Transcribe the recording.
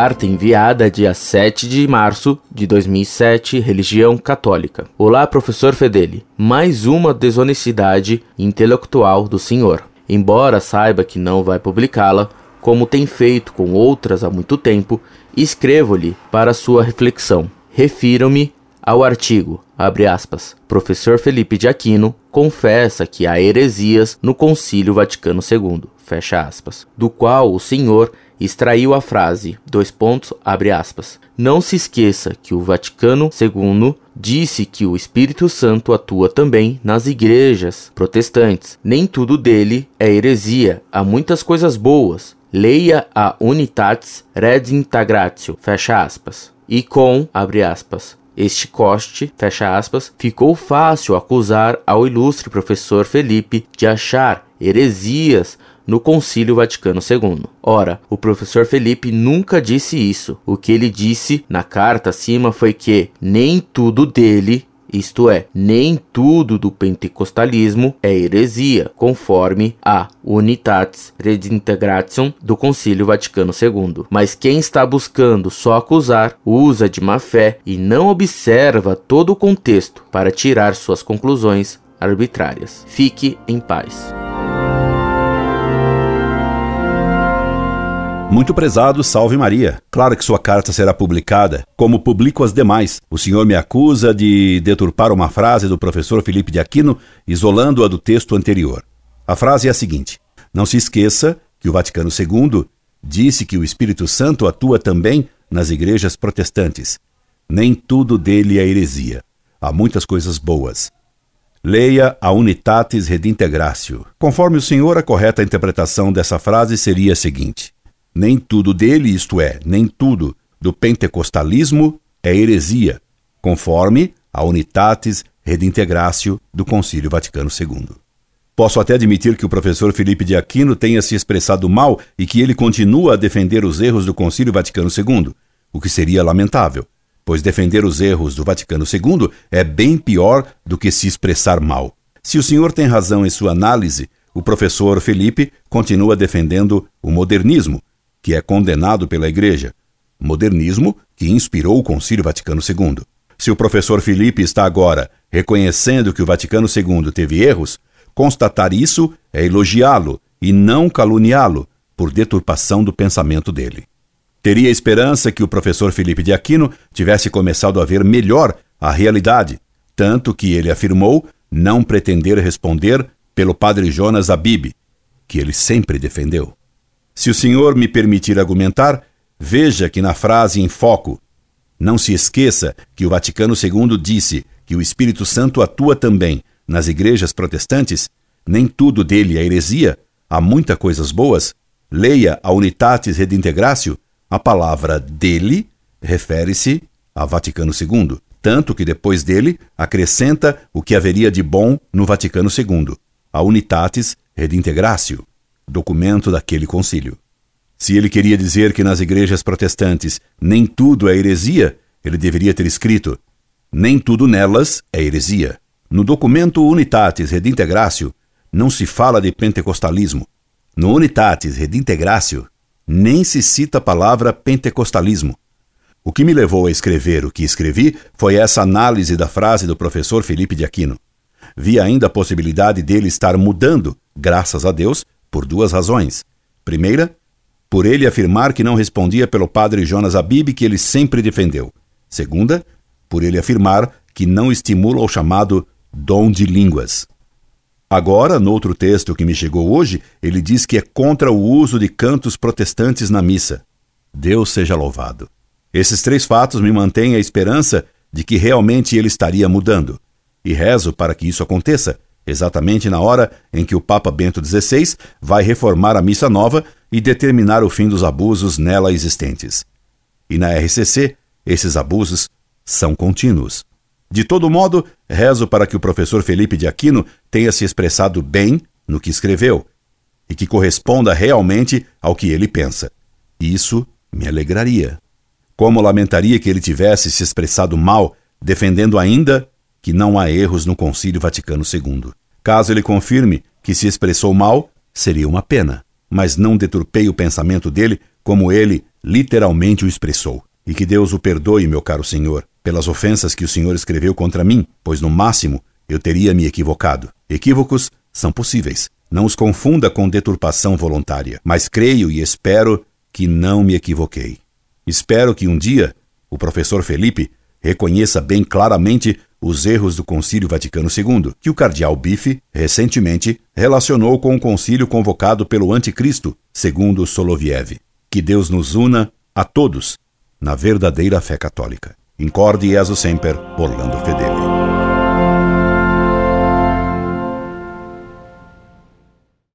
Carta enviada dia 7 de março de 2007, religião católica. Olá, professor Fedeli. Mais uma desonestidade intelectual do senhor. Embora saiba que não vai publicá-la, como tem feito com outras há muito tempo, escrevo-lhe para sua reflexão. Refiro-me ao artigo, abre aspas, professor Felipe de Aquino confessa que há heresias no Concílio Vaticano II, fecha aspas, do qual o senhor extraiu a frase, dois pontos, abre aspas. Não se esqueça que o Vaticano II disse que o Espírito Santo atua também nas igrejas protestantes. Nem tudo dele é heresia, há muitas coisas boas. Leia a Unitatis Redintegratio, fecha aspas. E com, abre aspas, este coste, fecha aspas, ficou fácil acusar ao ilustre professor Felipe de achar heresias no Concílio Vaticano II. Ora, o professor Felipe nunca disse isso. O que ele disse na carta acima foi que nem tudo dele isto é, nem tudo do pentecostalismo é heresia, conforme a Unitatis Redintegration do Concílio Vaticano II. Mas quem está buscando só acusar, usa de má fé e não observa todo o contexto para tirar suas conclusões arbitrárias. Fique em paz. Muito prezado, salve Maria. Claro que sua carta será publicada, como publico as demais. O senhor me acusa de deturpar uma frase do professor Felipe de Aquino, isolando-a do texto anterior. A frase é a seguinte: Não se esqueça que o Vaticano II disse que o Espírito Santo atua também nas igrejas protestantes. Nem tudo dele é heresia. Há muitas coisas boas. Leia a Unitatis Redintegratio. Conforme o senhor, a correta interpretação dessa frase seria a seguinte: nem tudo dele, isto é, nem tudo do pentecostalismo é heresia, conforme a Unitatis Redintegratio do Concílio Vaticano II. Posso até admitir que o professor Felipe de Aquino tenha se expressado mal e que ele continua a defender os erros do Concílio Vaticano II, o que seria lamentável, pois defender os erros do Vaticano II é bem pior do que se expressar mal. Se o senhor tem razão em sua análise, o professor Felipe continua defendendo o modernismo, que é condenado pela Igreja, modernismo que inspirou o Concílio Vaticano II. Se o professor Felipe está agora reconhecendo que o Vaticano II teve erros, constatar isso é elogiá-lo e não caluniá-lo por deturpação do pensamento dele. Teria esperança que o professor Felipe de Aquino tivesse começado a ver melhor a realidade, tanto que ele afirmou não pretender responder pelo padre Jonas Abib, que ele sempre defendeu. Se o senhor me permitir argumentar, veja que na frase em foco, não se esqueça que o Vaticano II disse que o Espírito Santo atua também nas igrejas protestantes, nem tudo dele é heresia, há muitas coisas boas. Leia a Unitatis Redintegratio, a palavra dele refere-se a Vaticano II, tanto que depois dele acrescenta o que haveria de bom no Vaticano II, a Unitatis Redintegratio documento daquele concílio. Se ele queria dizer que nas igrejas protestantes nem tudo é heresia, ele deveria ter escrito: nem tudo nelas é heresia. No documento Unitatis Redintegratio não se fala de pentecostalismo. No Unitatis Redintegratio nem se cita a palavra pentecostalismo. O que me levou a escrever o que escrevi foi essa análise da frase do professor Felipe de Aquino. Vi ainda a possibilidade dele estar mudando, graças a Deus, por duas razões. Primeira, por ele afirmar que não respondia pelo padre Jonas Abib que ele sempre defendeu. Segunda, por ele afirmar que não estimula o chamado dom de línguas. Agora, no outro texto que me chegou hoje, ele diz que é contra o uso de cantos protestantes na missa. Deus seja louvado. Esses três fatos me mantêm a esperança de que realmente ele estaria mudando. E rezo para que isso aconteça, exatamente na hora em que o Papa Bento XVI vai reformar a Missa Nova e determinar o fim dos abusos nela existentes. E na RCC, esses abusos são contínuos. De todo modo, rezo para que o professor Felipe de Aquino tenha se expressado bem no que escreveu e que corresponda realmente ao que ele pensa. Isso me alegraria. Como lamentaria que ele tivesse se expressado mal, defendendo ainda que não há erros no Concílio Vaticano II. Caso ele confirme que se expressou mal, seria uma pena, mas não deturpei o pensamento dele como ele literalmente o expressou. E que Deus o perdoe, meu caro senhor, pelas ofensas que o senhor escreveu contra mim, pois no máximo eu teria me equivocado. Equívocos são possíveis. Não os confunda com deturpação voluntária, mas creio e espero que não me equivoquei. Espero que um dia o professor Felipe reconheça bem claramente os erros do Concílio Vaticano II, que o cardeal Bife, recentemente, relacionou com o concílio convocado pelo Anticristo, segundo Soloviev. Que Deus nos una a todos na verdadeira fé católica. Incorde Jesus Semper, Orlando Fedeli.